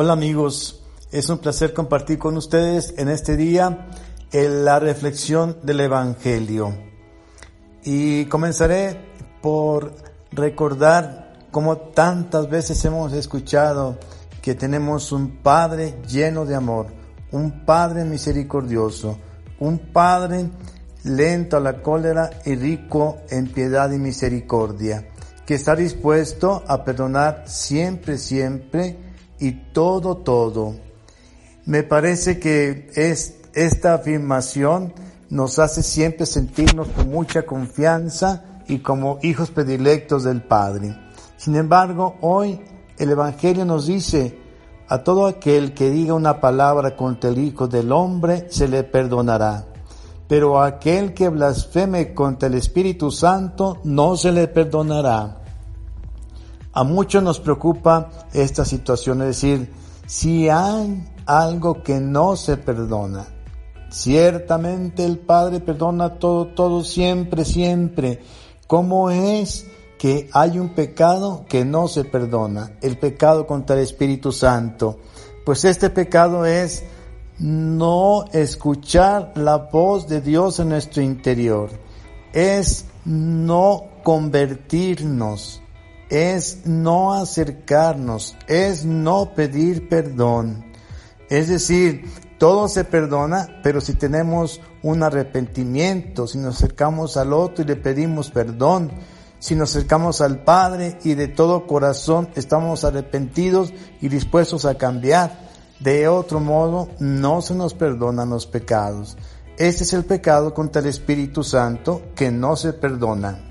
Hola amigos, es un placer compartir con ustedes en este día la reflexión del Evangelio. Y comenzaré por recordar cómo tantas veces hemos escuchado que tenemos un Padre lleno de amor, un Padre misericordioso, un Padre lento a la cólera y rico en piedad y misericordia, que está dispuesto a perdonar siempre, siempre, y todo, todo. Me parece que es, esta afirmación nos hace siempre sentirnos con mucha confianza y como hijos predilectos del Padre. Sin embargo, hoy el Evangelio nos dice, a todo aquel que diga una palabra contra el Hijo del Hombre se le perdonará, pero a aquel que blasfeme contra el Espíritu Santo no se le perdonará. A muchos nos preocupa esta situación, es decir, si hay algo que no se perdona. Ciertamente el Padre perdona todo, todo, siempre, siempre. ¿Cómo es que hay un pecado que no se perdona? El pecado contra el Espíritu Santo. Pues este pecado es no escuchar la voz de Dios en nuestro interior. Es no convertirnos es no acercarnos, es no pedir perdón. Es decir, todo se perdona, pero si tenemos un arrepentimiento, si nos acercamos al otro y le pedimos perdón, si nos acercamos al Padre y de todo corazón estamos arrepentidos y dispuestos a cambiar, de otro modo no se nos perdonan los pecados. Este es el pecado contra el Espíritu Santo que no se perdona.